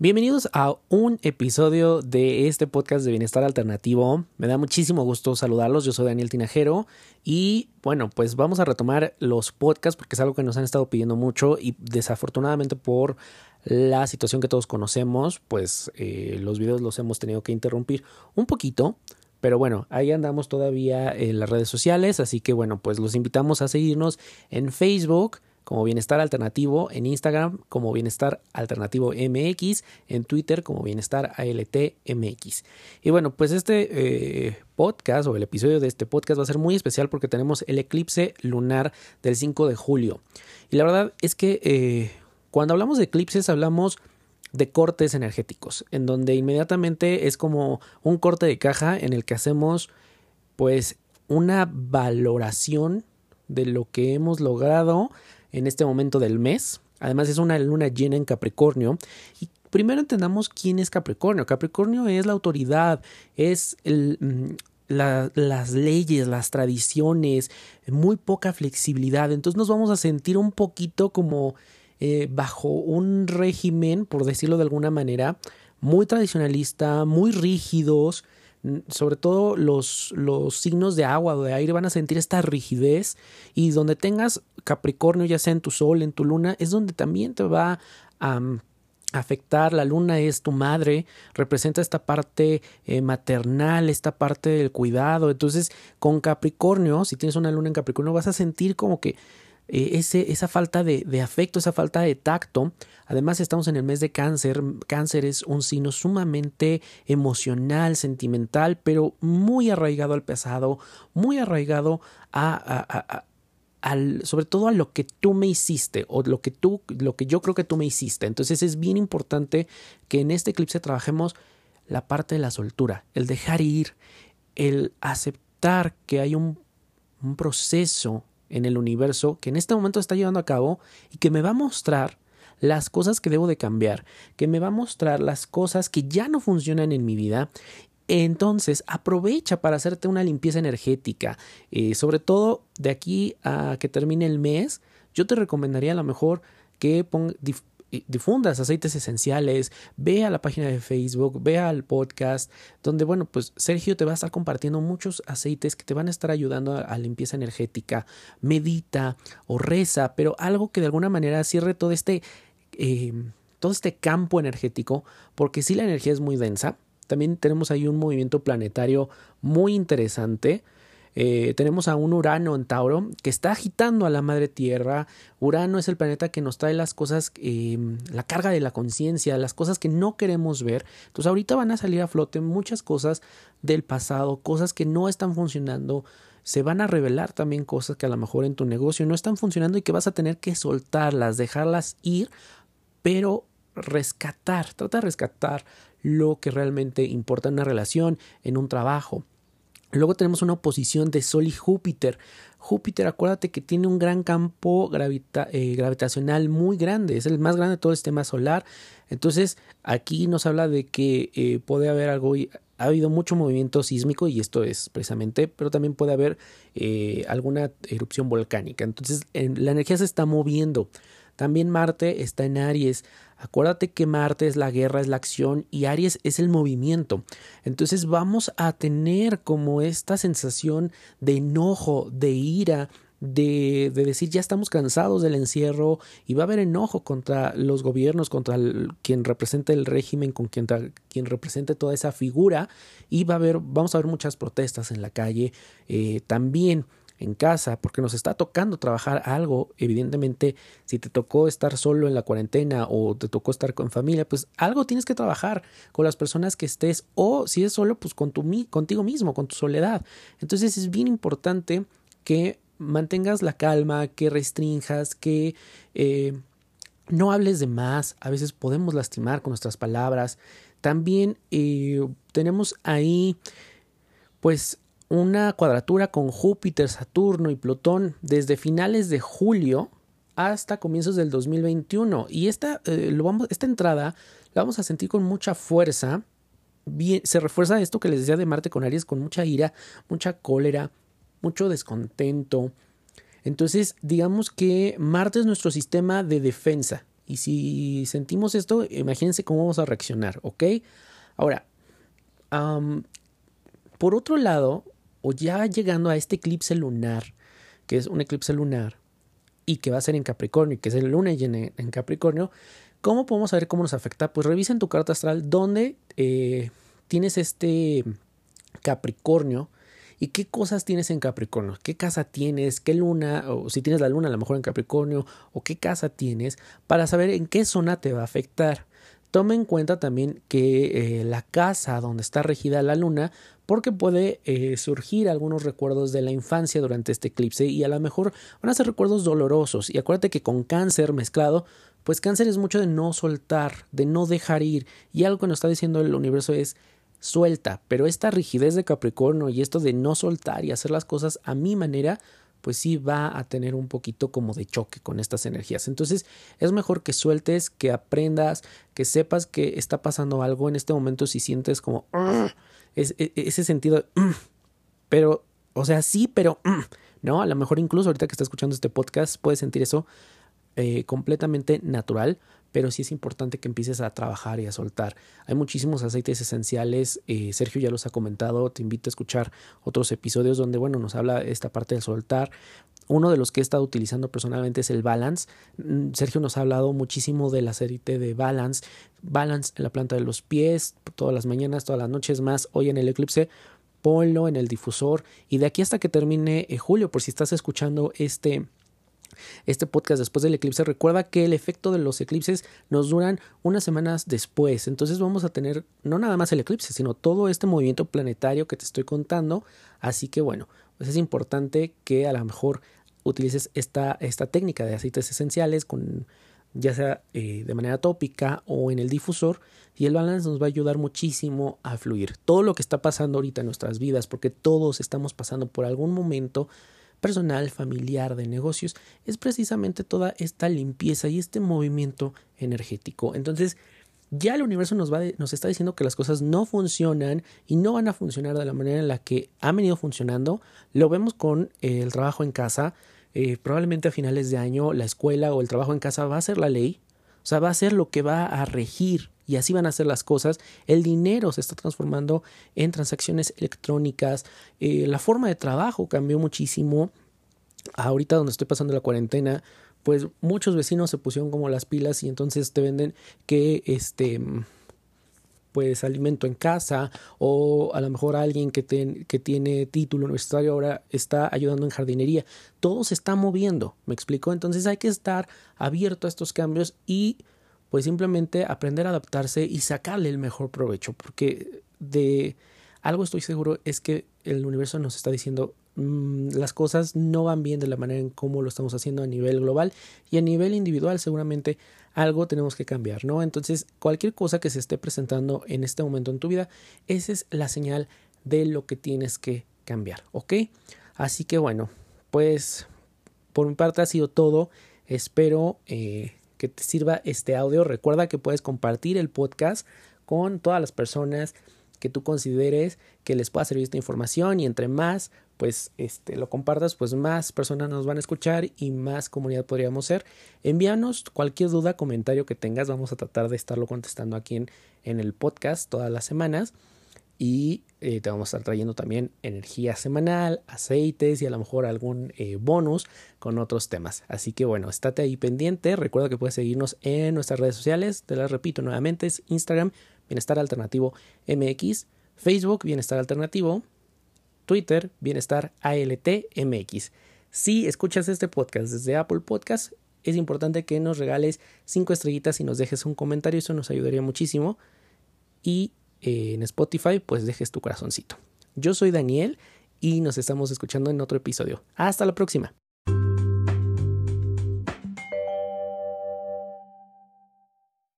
Bienvenidos a un episodio de este podcast de Bienestar Alternativo. Me da muchísimo gusto saludarlos. Yo soy Daniel Tinajero y bueno, pues vamos a retomar los podcasts porque es algo que nos han estado pidiendo mucho y desafortunadamente por la situación que todos conocemos, pues eh, los videos los hemos tenido que interrumpir un poquito. Pero bueno, ahí andamos todavía en las redes sociales, así que bueno, pues los invitamos a seguirnos en Facebook, como Bienestar Alternativo, en Instagram como Bienestar Alternativo MX, en Twitter como Bienestar ALT MX. Y bueno, pues este eh, podcast o el episodio de este podcast va a ser muy especial porque tenemos el eclipse lunar del 5 de julio. Y la verdad es que eh, cuando hablamos de eclipses hablamos de cortes energéticos, en donde inmediatamente es como un corte de caja en el que hacemos pues una valoración de lo que hemos logrado en este momento del mes. Además es una luna llena en Capricornio. Y primero entendamos quién es Capricornio. Capricornio es la autoridad, es el, mm, las leyes, las tradiciones, muy poca flexibilidad. Entonces nos vamos a sentir un poquito como eh, bajo un régimen, por decirlo de alguna manera, muy tradicionalista, muy rígidos, sobre todo los, los signos de agua o de aire van a sentir esta rigidez y donde tengas Capricornio, ya sea en tu sol, en tu luna, es donde también te va a mm, afectar. La luna es tu madre, representa esta parte eh, maternal, esta parte del cuidado. Entonces, con Capricornio, si tienes una luna en Capricornio, vas a sentir como que eh, esa falta de, afecto, esa falta de tacto. Además, estamos en el mes de cáncer. Cáncer es un signo sumamente emocional, sentimental, pero muy arraigado al pasado, muy arraigado a, sobre todo a lo que tú me hiciste o lo que tú, lo que yo creo que tú me hiciste. Entonces es bien importante que en este eclipse trabajemos la parte de la soltura, el dejar ir, el aceptar que hay un proceso en el universo que en este momento está llevando a cabo y que me va a mostrar las cosas que debo de cambiar, que me va a mostrar las cosas que ya no funcionan en mi vida. Entonces aprovecha para hacerte una limpieza energética, eh, sobre todo de aquí a que termine el mes. Yo te recomendaría a lo mejor que difundas aceites esenciales, ve a la página de Facebook, ve al podcast, donde, bueno, pues Sergio te va a estar compartiendo muchos aceites que te van a estar ayudando a, limpieza energética, medita o reza, pero algo que de alguna manera cierre todo este, eh, todo este campo energético, porque si la energía es muy densa, también tenemos ahí un movimiento planetario muy interesante, eh, tenemos a un Urano en Tauro que está agitando a la madre Tierra. Urano es el planeta que nos trae las cosas, em, la carga de la conciencia, las cosas que no queremos ver. Entonces ahorita van a salir a flote muchas cosas del pasado, cosas que no están funcionando. Se van a revelar también cosas que a lo mejor en tu negocio no están funcionando y que vas a tener que soltarlas, dejarlas ir, pero rescatar, trata de rescatar lo que realmente importa en una relación, en un trabajo. Luego tenemos una oposición de Sol y Júpiter. Júpiter, acuérdate que tiene un gran campo eh, gravitacional muy grande, es el más grande de todo el sistema solar. Entonces, aquí nos habla de que eh, puede haber algo, ha habido mucho movimiento sísmico y esto es precisamente, pero también puede haber eh, alguna erupción volcánica. Entonces, la energía se está moviendo. También Marte está en Aries. Acuérdate que Marte es la guerra, es la acción y Aries es el movimiento. Entonces vamos a tener como esta sensación de enojo, de ira, de, de, decir ya estamos cansados del encierro y va a haber enojo contra los gobiernos, contra quien representa el régimen, con quien, quien represente toda esa figura y va a haber, vamos a ver muchas protestas en la calle. Eh, también en casa, porque nos está tocando trabajar algo, evidentemente, si te tocó estar solo en la cuarentena o te tocó estar con familia, pues algo tienes que trabajar con las personas que estés o si es solo, pues con tu, contigo mismo, con tu soledad. Entonces es bien importante que mantengas la calma, que restringas, que eh, no hables de más, a veces podemos lastimar con nuestras palabras. También eh, tenemos ahí, pues, una cuadratura con Júpiter, Saturno y Plutón desde finales de julio hasta comienzos del 2021. Y esta, eh, esta entrada la vamos a sentir con mucha fuerza. Bien, se refuerza esto que les decía de Marte con Aries, con mucha ira, mucha cólera, mucho descontento. Entonces, digamos que Marte es nuestro sistema de defensa Y si sentimos esto, imagínense cómo vamos a reaccionar, ¿ok? Ahora, por otro lado, o ya llegando a este eclipse lunar, que es un eclipse lunar y que va a ser en Capricornio, que es el lunes en, en Capricornio, ¿cómo podemos saber cómo nos afecta? Pues revisa en tu carta astral dónde eh, tienes este Capricornio y qué cosas tienes en Capricornio, qué casa tienes, qué luna, o si tienes la luna a lo mejor en Capricornio, o qué casa tienes, para saber en qué zona te va a afectar. Toma en cuenta también que eh, la casa donde está regida la luna, porque puede eh, surgir algunos recuerdos de la infancia durante este eclipse y a lo mejor van a ser recuerdos dolorosos. Y acuérdate que con cáncer mezclado, pues cáncer es mucho de no soltar, de no dejar ir. Y algo que nos está diciendo el universo es suelta, pero esta rigidez de Capricornio y esto de no soltar y hacer las cosas a mi manera, pues sí va a tener un poquito como de choque con estas energías. Entonces es mejor que sueltes, que aprendas, que sepas que está pasando algo en este momento si sientes como es, e, e, ese sentido, pero, o sea, sí, pero, ¿no? A lo mejor incluso ahorita que está escuchando este podcast puedes sentir eso eh, completamente natural, pero sí es importante que empieces a trabajar y a soltar. Hay muchísimos aceites esenciales, eh, Sergio ya los ha comentado, te invito a escuchar otros episodios donde, bueno, nos habla esta parte del soltar. Uno de los que he estado utilizando personalmente es el Balance. Mm, Sergio nos ha hablado muchísimo del aceite de Balance. Balance en la planta de los pies, todas las mañanas, todas las noches más. Hoy en el eclipse, ponlo en el difusor. Y de aquí hasta que termine eh, julio, por si estás escuchando este este podcast después del eclipse, recuerda que el efecto de los eclipses nos duran unas semanas después. Entonces vamos a tener no nada más el eclipse, sino todo este movimiento planetario que te estoy contando. Así que bueno, pues es importante que a lo mejor utilices esta, esta técnica de aceites esenciales con ya sea eh, de manera tópica o en el difusor y el balance nos va a ayudar muchísimo a fluir todo lo que está pasando ahorita en nuestras vidas porque todos estamos pasando por algún momento personal, familiar, de negocios, es precisamente toda esta limpieza y este movimiento energético. Entonces, ya el universo nos, va nos está diciendo que las cosas no funcionan y no van a funcionar de la manera en la que han venido funcionando. Lo vemos con el trabajo en casa. Eh, probablemente a finales de año la escuela o el trabajo en casa va a ser la ley. O sea, va a ser lo que va a regir y así van a ser las cosas. El dinero se está transformando en transacciones electrónicas. Eh, la forma de trabajo cambió muchísimo. Ahorita donde estoy pasando la cuarentena, pues muchos vecinos se pusieron como las pilas y entonces te venden que este pues alimento en casa o a lo mejor alguien que, que tiene título universitario ahora está ayudando en jardinería. Todo se está moviendo, me explicó. Entonces hay que estar abierto a estos cambios y pues simplemente aprender a adaptarse y sacarle el mejor provecho, porque de algo estoy seguro es que el universo nos está diciendo mm, las cosas no van bien de la manera en cómo lo estamos haciendo a nivel global y a nivel individual seguramente algo tenemos que cambiar, ¿no? Entonces, cualquier cosa que se esté presentando en este momento en tu vida, esa es la señal de lo que tienes que cambiar, ¿ok? Así que bueno, pues por mi parte ha sido todo. Espero eh, que te sirva este audio. Recuerda que puedes compartir el podcast con todas las personas que tú consideres que les pueda servir esta información y entre más pues este lo compartas pues más personas nos van a escuchar y más comunidad podríamos ser. Envíanos cualquier duda comentario que tengas. Vamos a tratar de estarlo contestando aquí en, en el podcast todas las semanas y eh, te vamos a estar trayendo también energía semanal, aceites y a lo mejor algún eh, bonus con otros temas. Así que bueno, estate ahí pendiente. Recuerda que puedes seguirnos en nuestras redes sociales. Te las repito nuevamente, es Instagram, Bienestar Alternativo MX, Facebook, Bienestar Alternativo, Twitter, Bienestar ALT MX. Si escuchas este podcast desde Apple Podcast, es importante que nos regales cinco estrellitas y nos dejes un comentario, eso nos ayudaría muchísimo. Y en Spotify, pues dejes tu corazoncito. Yo soy Daniel y nos estamos escuchando en otro episodio. Hasta la próxima.